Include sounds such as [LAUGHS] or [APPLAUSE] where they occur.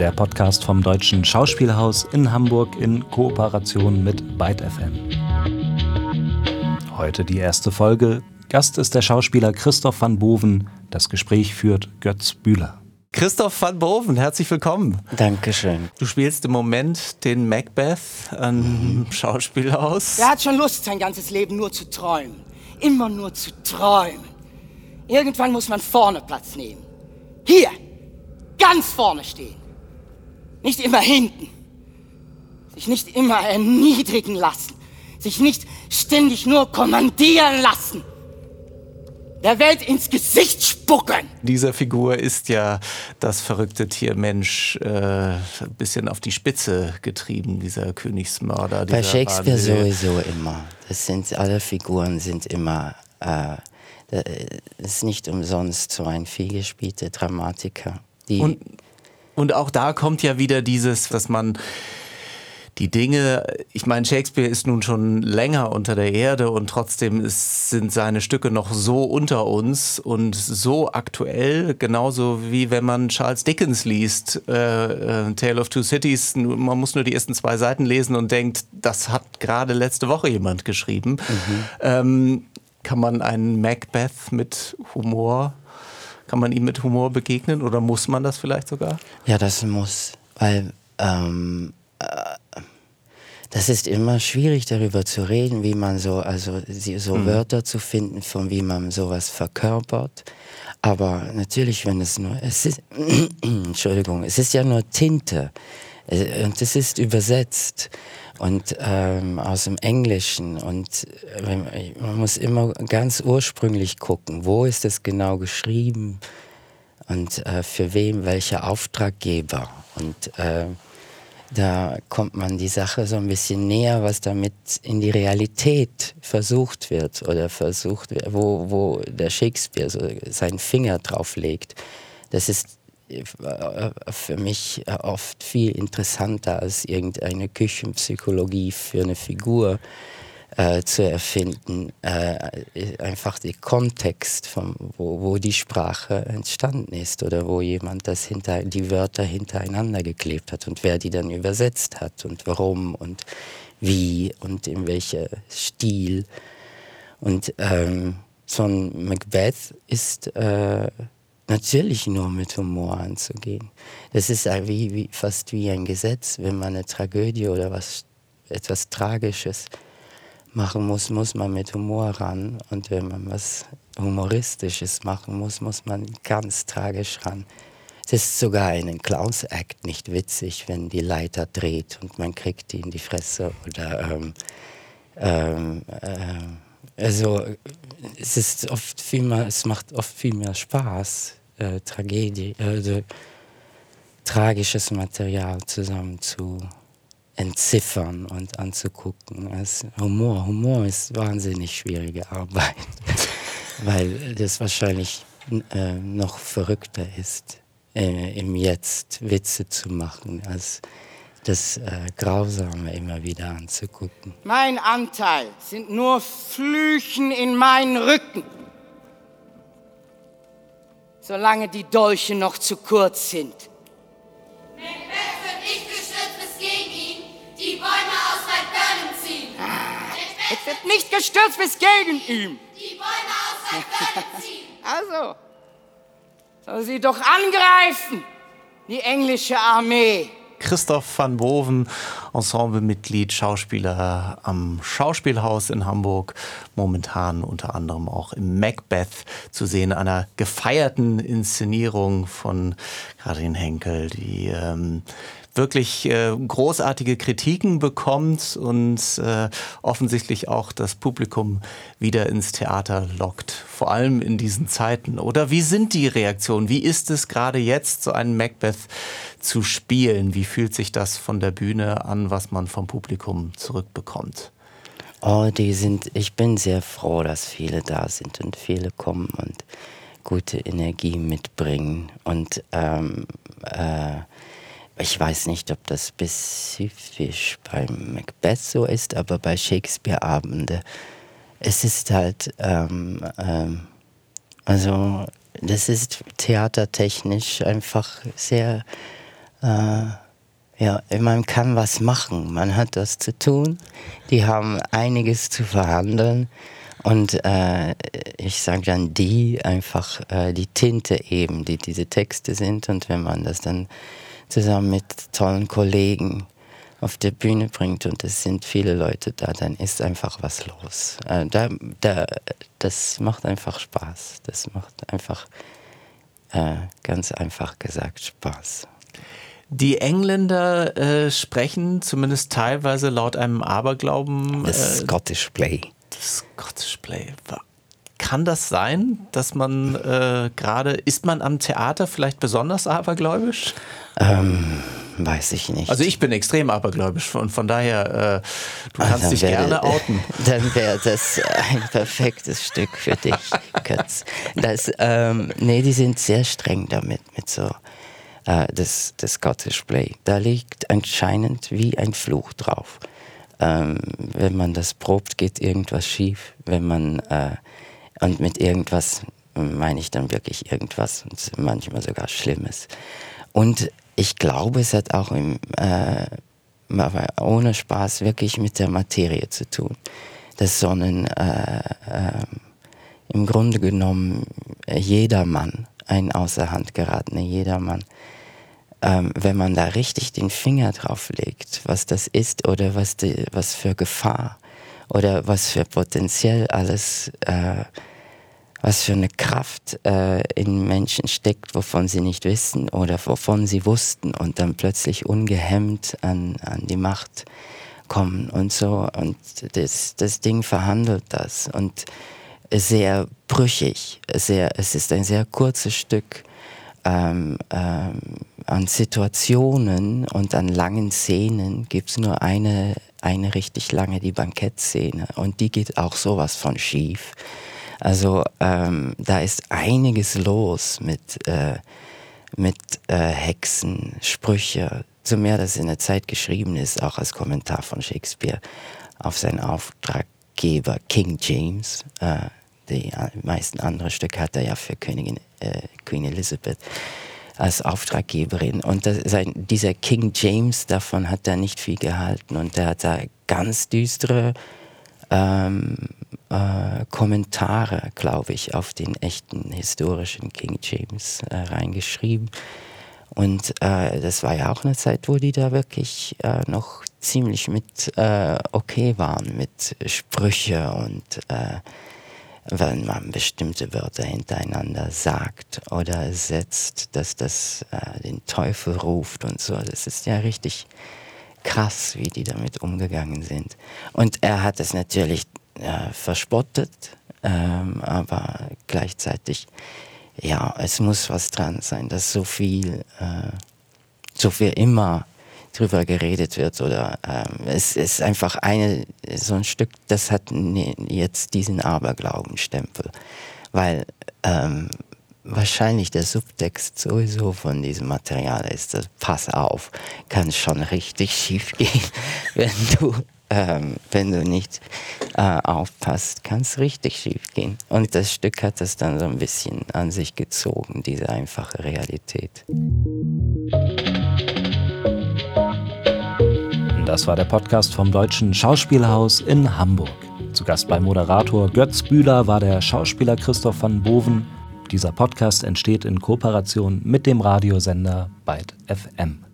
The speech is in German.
der Podcast vom Deutschen Schauspielhaus in Hamburg in Kooperation mit Byte FM. Heute die erste Folge. Gast ist der Schauspieler Christoph van Boven. Das Gespräch führt Götz Bühler. Christoph van Boven, herzlich willkommen. Dankeschön. Du spielst im Moment den Macbeth am Schauspielhaus. Er hat schon Lust, sein ganzes Leben nur zu träumen. Immer nur zu träumen. Irgendwann muss man vorne Platz nehmen. Hier, ganz vorne stehen. Nicht immer hinten. Sich nicht immer erniedrigen lassen. Sich nicht ständig nur kommandieren lassen. Der Welt ins Gesicht spucken. Dieser Figur ist ja das verrückte Tiermensch äh, ein bisschen auf die Spitze getrieben, dieser Königsmörder. Bei dieser Shakespeare Wahnsinnige. sowieso immer. Das sind alle Figuren sind immer. Äh, das ist nicht umsonst so ein vielgespielter Dramatiker. Die, Und, und auch da kommt ja wieder dieses, dass man die Dinge, ich meine, Shakespeare ist nun schon länger unter der Erde und trotzdem ist, sind seine Stücke noch so unter uns und so aktuell, genauso wie wenn man Charles Dickens liest, äh, äh, Tale of Two Cities, man muss nur die ersten zwei Seiten lesen und denkt, das hat gerade letzte Woche jemand geschrieben. Ähm, kann man einen Macbeth mit Humor, kann man ihm mit Humor begegnen oder muss man das vielleicht sogar? ja, das muss, weil ähm, äh, das ist immer schwierig darüber zu reden, wie man so, also so Wörter zu finden, von wie man sowas verkörpert. Aber natürlich, wenn es nur, es ist, [CLEARS THROAT] Entschuldigung, es ist ja nur Tinte Äh, und es ist übersetzt und ähm, aus dem Englischen und äh, man muss immer ganz ursprünglich gucken, wo ist es genau geschrieben und äh, für wen welcher Auftraggeber und äh, da kommt man die Sache so ein bisschen näher, was damit in die Realität versucht wird oder versucht wo, wo der Shakespeare so seinen Finger drauf legt. Das ist für mich oft viel interessanter als irgendeine Küchenpsychologie für eine Figur äh, zu erfinden. Äh, einfach der Kontext, vom, wo, wo die Sprache entstanden ist oder wo jemand das hinter, die Wörter hintereinander geklebt hat und wer die dann übersetzt hat und warum und wie und in welcher Stil. Und ähm, so ein Macbeth ist äh, natürlich nur mit Humor anzugehen. Das ist wie, wie, fast wie ein Gesetz, wenn man eine Tragödie oder was, etwas Tragisches machen muss, muss man mit Humor ran. Und wenn man was Humoristisches machen muss, muss man ganz tragisch ran. Es ist sogar in einem Clowns-Act nicht witzig, wenn die Leiter dreht und man kriegt die in die Fresse oder ähm, ähm, ähm, also es ist oft viel mehr, es macht oft viel mehr Spaß, äh, Tragödie, also tragisches Material zusammen zu entziffern und anzugucken. als Humor, Humor ist wahnsinnig schwierige Arbeit, [LAUGHS] weil das wahrscheinlich äh, noch verrückter ist, äh, im Jetzt Witze zu machen, als das äh, Grausame immer wieder anzugucken. Mein Anteil sind nur Flüchen in meinen Rücken. Solange die Dolche noch zu kurz sind. Macbeth wird nicht gestürzt, bis gegen ihn die Bäume aus White ziehen. Macbeth Es wird nicht gestürzt bis gegen ihn. die Bäume aus White [LAUGHS] ziehen. Also, soll sie doch angreifen, die englische Armee. Christoph van Boven, Ensemblemitglied, Schauspieler am Schauspielhaus in Hamburg, momentan unter anderem auch im Macbeth zu sehen, einer gefeierten Inszenierung von Karin Henkel, die ähm, wirklich äh, großartige Kritiken bekommt und äh, offensichtlich auch das Publikum wieder ins Theater lockt, vor allem in diesen Zeiten. Oder wie sind die Reaktionen? Wie ist es gerade jetzt, so einen Macbeth zu spielen? Wie fühlt sich das von der Bühne an, was man vom Publikum zurückbekommt? Oh, die sind, ich bin sehr froh, dass viele da sind und viele kommen und gute Energie mitbringen. Und ähm, äh, ich weiß nicht, ob das spezifisch beim Macbeth so ist, aber bei Shakespeare-Abende, es ist halt, ähm, ähm, also das ist theatertechnisch einfach sehr Äh, ja, man kann was machen, man hat das zu tun. Die haben einiges zu verhandeln. Und äh, ich sage dann die, einfach äh, die Tinte eben, die diese Texte sind. Und wenn man das dann zusammen mit tollen Kollegen auf der Bühne bringt und es sind viele Leute da, dann ist einfach was los. Äh, da, da, das macht einfach Spaß. Das macht einfach, äh, ganz einfach gesagt, Spaß. Die Engländer äh, sprechen zumindest teilweise laut einem Aberglauben. Das äh, Scottish Play. Das Scottish Play. Kann das sein, dass man äh, gerade, ist man am Theater vielleicht besonders abergläubisch? Ähm, weiß ich nicht. Also ich bin extrem abergläubisch und von daher, äh, du kannst dich gerne [LAUGHS] wär, outen. Dann wäre das ein perfektes Stück für dich, Götz. Das, ähm, nee, die sind sehr streng damit, mit so äh, das, das Scottish Play. Da liegt anscheinend wie ein Fluch drauf. Ähm, wenn man das probt, geht irgendwas schief. Wenn man äh, und mit irgendwas meine ich dann wirklich irgendwas und manchmal sogar Schlimmes. Und ich glaube, es hat auch im, äh, ohne Spaß wirklich mit der Materie zu tun. Dass so ein, äh, äh, im Grunde genommen jedermann, ein außer Hand geratener jedermann, ähm, wenn man da richtig den Finger drauf legt, was das ist oder was, die, was für Gefahr oder was für potenziell alles äh, was für eine Kraft äh, in Menschen steckt, wovon sie nicht wissen oder wovon sie wussten und dann plötzlich ungehemmt an, an die Macht kommen und so. Und das, das Ding verhandelt das und sehr brüchig. Sehr, es ist ein sehr kurzes Stück ähm, ähm, an Situationen und an langen Szenen gibt es nur eine, eine richtig lange, die Bankettszene. Und die geht auch sowas von schief. Also ähm, da ist einiges los mit, äh, mit äh, Hexen, Sprüche, so mehr, dass in der Zeit geschrieben ist, auch als Kommentar von Shakespeare auf seinen Auftraggeber King James. Äh, die meisten anderen Stücke hat er ja für Königin äh, Queen Elizabeth als Auftraggeberin. Und das, sein, dieser King James, davon hat er nicht viel gehalten. Und er hat da ganz düstere ähm, äh, Kommentare, glaube ich, auf den echten historischen King James äh, reingeschrieben. Und äh, das war ja auch eine Zeit, wo die da wirklich äh, noch ziemlich mit äh, okay waren, mit Sprüche und äh, wenn man bestimmte Wörter hintereinander sagt oder setzt, dass das den Teufel ruft und so. Das ist ja richtig krass, wie die damit umgegangen sind. Und er hat es natürlich äh, verspottet, ähm, aber gleichzeitig, ja, es muss was dran sein, dass so viel, äh, so viel immer drüber geredet wird oder ähm, es ist einfach eine so ein Stück, das hat jetzt diesen Aberglaubenstempel, weil ähm, wahrscheinlich der Subtext sowieso von diesem Material ist. Das, pass auf, kann schon richtig schief gehen, [LAUGHS] wenn du ähm, wenn du nicht äh, aufpasst, kann es richtig schief gehen. Und das Stück hat das dann so ein bisschen an sich gezogen, diese einfache Realität. Das war der Podcast vom Deutschen Schauspielhaus in Hamburg. Zu Gast bei Moderator Götz Bühler war der Schauspieler Christoph van Boven. Dieser Podcast entsteht in Kooperation mit dem Radiosender Byte FM.